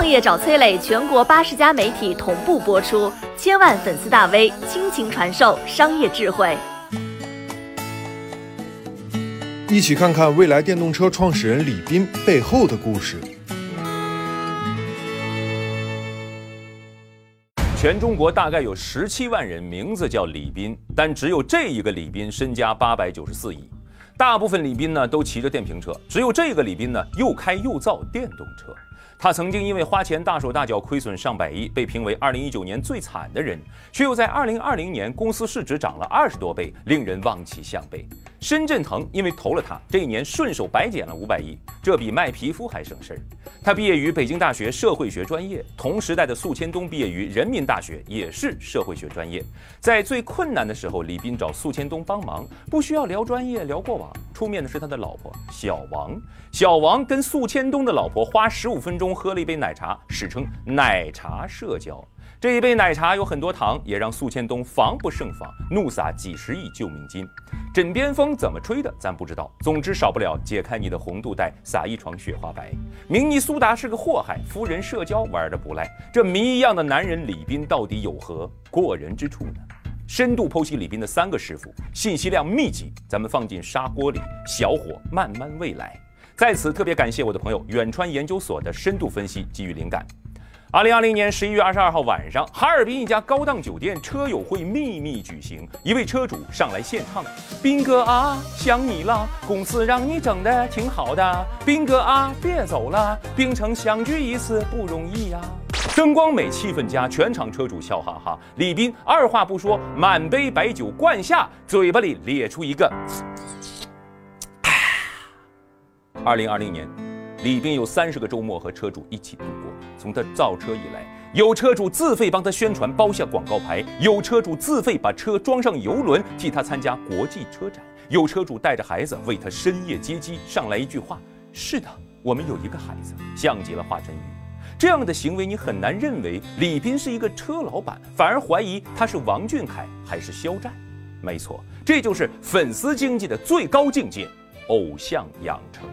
创业找崔磊，全国八十家媒体同步播出，千万粉丝大 V 倾情传授商业智慧。一起看看未来电动车创始人李斌背后的故事。全中国大概有十七万人名字叫李斌，但只有这一个李斌身家八百九十四亿。大部分李斌呢都骑着电瓶车，只有这个李斌呢又开又造电动车。他曾经因为花钱大手大脚亏损上百亿，被评为2019年最惨的人，却又在2020年公司市值涨了二十多倍，令人望其项背。深圳腾因为投了他，这一年顺手白捡了五百亿，这比卖皮肤还省事儿。他毕业于北京大学社会学专业，同时代的宿迁东毕业于人民大学，也是社会学专业。在最困难的时候，李斌找宿迁东帮忙，不需要聊专业，聊过往。出面的是他的老婆小王，小王跟宿迁东的老婆花十五分钟喝了一杯奶茶，史称奶茶社交。这一杯奶茶有很多糖，也让宿迁东防不胜防，怒撒几十亿救命金。枕边风怎么吹的，咱不知道。总之少不了解开你的红肚带，撒一床雪花白。明尼苏达是个祸害，夫人社交玩的不赖。这谜一样的男人李斌到底有何过人之处呢？深度剖析李斌的三个师傅，信息量密集，咱们放进砂锅里，小火慢慢煨来。在此特别感谢我的朋友远川研究所的深度分析，给予灵感。二零二零年十一月二十二号晚上，哈尔滨一家高档酒店车友会秘密举行，一位车主上来献唱：“斌哥啊，想你了，公司让你整的挺好的，斌哥啊，别走了，冰城相聚一次不容易呀。”灯光美，气氛佳，全场车主笑哈哈。李斌二话不说，满杯白酒灌下，嘴巴里咧出一个。二零二零年，李斌有三十个周末和车主一起度过。从他造车以来，有车主自费帮他宣传，包下广告牌；有车主自费把车装上游轮，替他参加国际车展；有车主带着孩子为他深夜接机。上来一句话：“是的，我们有一个孩子。”像极了华晨宇。这样的行为，你很难认为李斌是一个车老板，反而怀疑他是王俊凯还是肖战。没错，这就是粉丝经济的最高境界——偶像养成。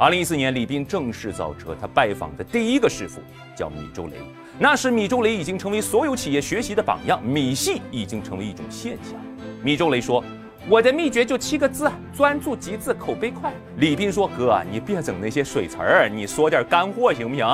二零一四年，李斌正式造车，他拜访的第一个师傅叫米周雷。那时，米周雷已经成为所有企业学习的榜样，米系已经成为一种现象。米周雷说：“我的秘诀就七个字：专注、极致、口碑快。”李斌说：“哥，你别整那些水词儿，你说点干货行不行？”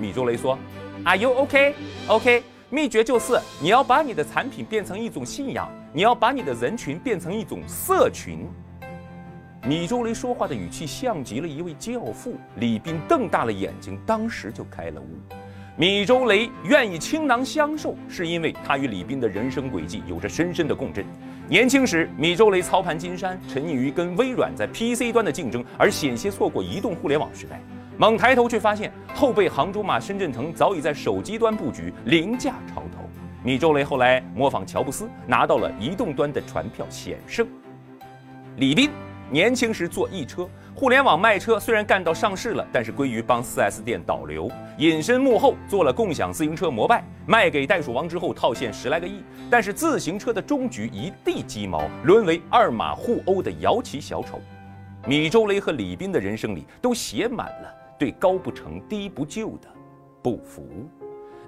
米周雷说：“Are you OK? OK。秘诀就是你要把你的产品变成一种信仰，你要把你的人群变成一种社群。”米周雷说话的语气像极了一位教父，李斌瞪大了眼睛，当时就开了悟。米周雷愿意倾囊相授，是因为他与李斌的人生轨迹有着深深的共振。年轻时，米周雷操盘金山，沉溺于跟微软在 PC 端的竞争，而险些错过移动互联网时代。猛抬头却发现，后辈杭州马、深圳腾早已在手机端布局，凌驾潮头。米周雷后来模仿乔布斯，拿到了移动端的船票险胜。李斌。年轻时做易车，互联网卖车虽然干到上市了，但是归于帮 4S 店导流，隐身幕后做了共享自行车摩拜，卖给袋鼠王之后套现十来个亿，但是自行车的终局一地鸡毛，沦为二马互殴的摇旗小丑。米周雷和李斌的人生里都写满了对高不成低不就的不服。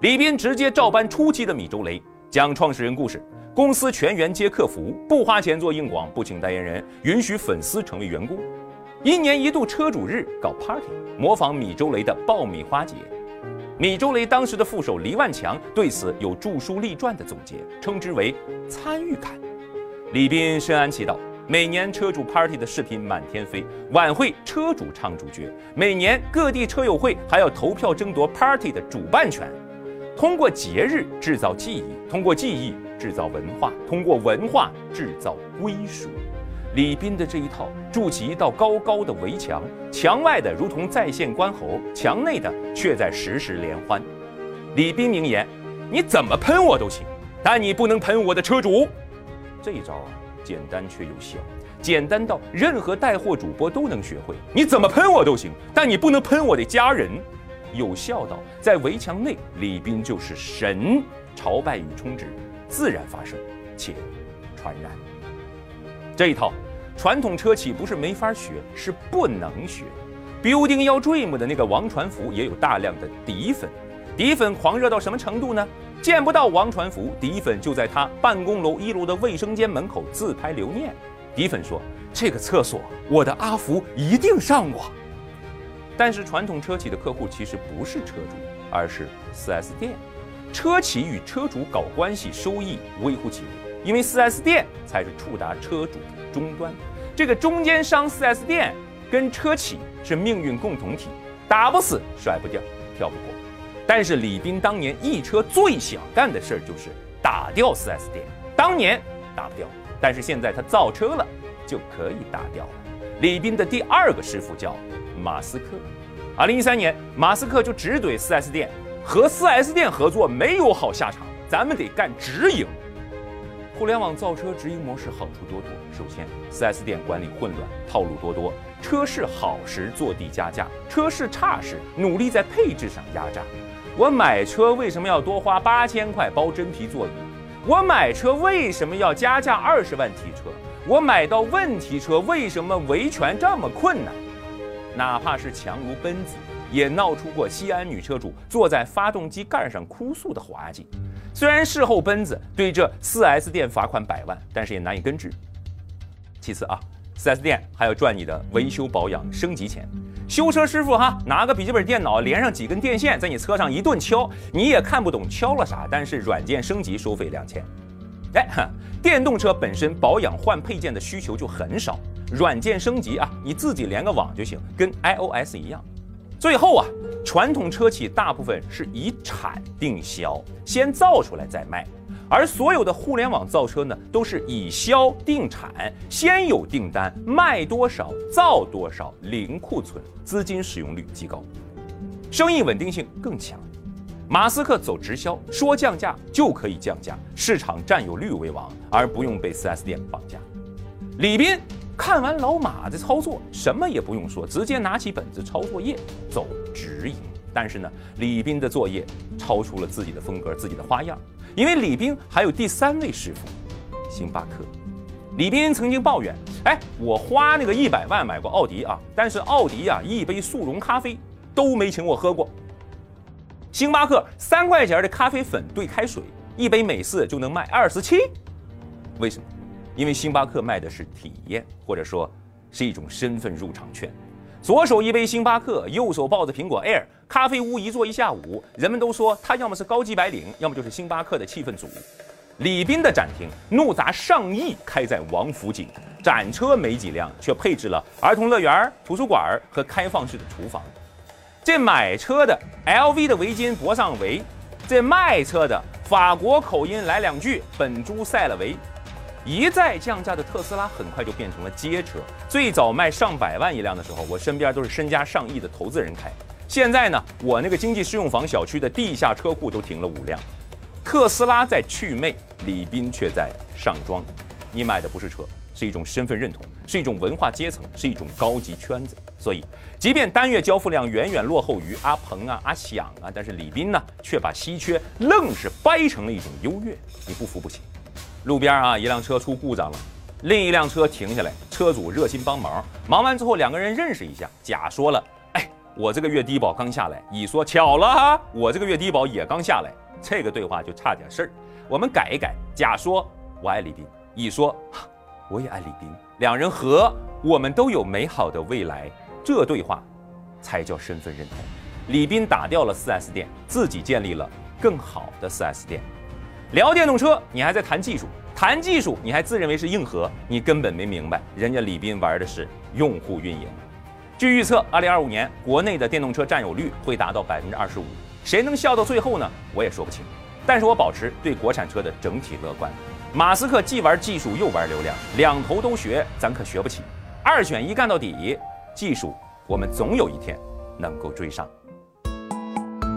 李斌直接照搬初期的米周雷，讲创始人故事。公司全员接客服，不花钱做硬广，不请代言人，允许粉丝成为员工。一年一度车主日搞 party，模仿米周雷的爆米花节。米周雷当时的副手黎万强对此有著书立传的总结，称之为参与感。李斌深谙其道，每年车主 party 的视频满天飞，晚会车主唱主角，每年各地车友会还要投票争夺 party 的主办权。通过节日制造记忆，通过记忆制造文化，通过文化制造归属。李斌的这一套筑起一道高高的围墙，墙外的如同在线观猴，墙内的却在实时联欢。李斌名言：你怎么喷我都行，但你不能喷我的车主。这一招啊，简单却有效，简单到任何带货主播都能学会。你怎么喷我都行，但你不能喷我的家人。有孝道在围墙内，李斌就是神，朝拜与充值自然发生且传染。这一套传统车企不是没法学，是不能学。Building Your Dream 的那个王传福也有大量的底粉，底粉狂热到什么程度呢？见不到王传福，底粉就在他办公楼一楼的卫生间门口自拍留念。底粉说：“这个厕所，我的阿福一定上过。”但是传统车企的客户其实不是车主，而是 4S 店。车企与车主搞关系，收益微乎其微，因为 4S 店才是触达车主的终端。这个中间商 4S 店跟车企是命运共同体，打不死，甩不掉，跳不过。但是李斌当年易车最想干的事儿就是打掉 4S 店。当年打不掉，但是现在他造车了，就可以打掉了。李斌的第二个师傅叫马斯克。二零一三年，马斯克就直怼 4S 店，和 4S 店合作没有好下场，咱们得干直营。互联网造车直营模式好处多多。首先，4S 店管理混乱，套路多多，车市好时坐地加价，车市差时努力在配置上压榨。我买车为什么要多花八千块包真皮座椅？我买车为什么要加价二十万提车？我买到问题车为什么维权这么困难？哪怕是强如奔子，也闹出过西安女车主坐在发动机盖上哭诉的滑稽。虽然事后奔子对这 4S 店罚款百万，但是也难以根治。其次啊，4S 店还要赚你的维修保养升级钱。修车师傅哈，拿个笔记本电脑连上几根电线，在你车上一顿敲，你也看不懂敲了啥，但是软件升级收费两千。哎，电动车本身保养换配件的需求就很少，软件升级啊，你自己连个网就行，跟 iOS 一样。最后啊，传统车企大部分是以产定销，先造出来再卖。而所有的互联网造车呢，都是以销定产，先有订单，卖多少造多少，零库存，资金使用率极高，生意稳定性更强。马斯克走直销，说降价就可以降价，市场占有率为王，而不用被 4S 店绑架。李斌看完老马的操作，什么也不用说，直接拿起本子抄作业，走直营。但是呢，李斌的作业超出了自己的风格，自己的花样。因为李斌还有第三位师傅，星巴克。李斌曾经抱怨：“哎，我花那个一百万买过奥迪啊，但是奥迪啊一杯速溶咖啡都没请我喝过。星巴克三块钱的咖啡粉兑开水，一杯美式就能卖二十七。为什么？因为星巴克卖的是体验，或者说是一种身份入场券。”左手一杯星巴克，右手抱着苹果 Air，咖啡屋一坐一下午，人们都说他要么是高级白领，要么就是星巴克的气氛组。李斌的展厅怒砸上亿开在王府井，展车没几辆，却配置了儿童乐园、图书馆和开放式的厨房。这买车的 LV 的围巾脖上围，这卖车的法国口音来两句本猪赛了围。一再降价的特斯拉很快就变成了街车。最早卖上百万一辆的时候，我身边都是身家上亿的投资人开。现在呢，我那个经济适用房小区的地下车库都停了五辆。特斯拉在去魅，李斌却在上装。你买的不是车，是一种身份认同，是一种文化阶层，是一种高级圈子。所以，即便单月交付量远远落后于阿鹏啊、阿响啊，但是李斌呢，却把稀缺愣是掰成了一种优越。你不服不行。路边啊，一辆车出故障了，另一辆车停下来，车主热心帮忙。忙完之后，两个人认识一下。甲说了：“哎，我这个月低保刚下来。”乙说：“巧了哈，我这个月低保也刚下来。”这个对话就差点事儿，我们改一改。甲说：“我爱李斌。”乙说：“我也爱李斌。”两人和，我们都有美好的未来。这对话才叫身份认同。李斌打掉了 4S 店，自己建立了更好的 4S 店。聊电动车，你还在谈技术；谈技术，你还自认为是硬核，你根本没明白，人家李斌玩的是用户运营。据预测，二零二五年国内的电动车占有率会达到百分之二十五。谁能笑到最后呢？我也说不清。但是我保持对国产车的整体乐观。马斯克既玩技术又玩流量，两头都学，咱可学不起。二选一干到底，技术我们总有一天能够追上。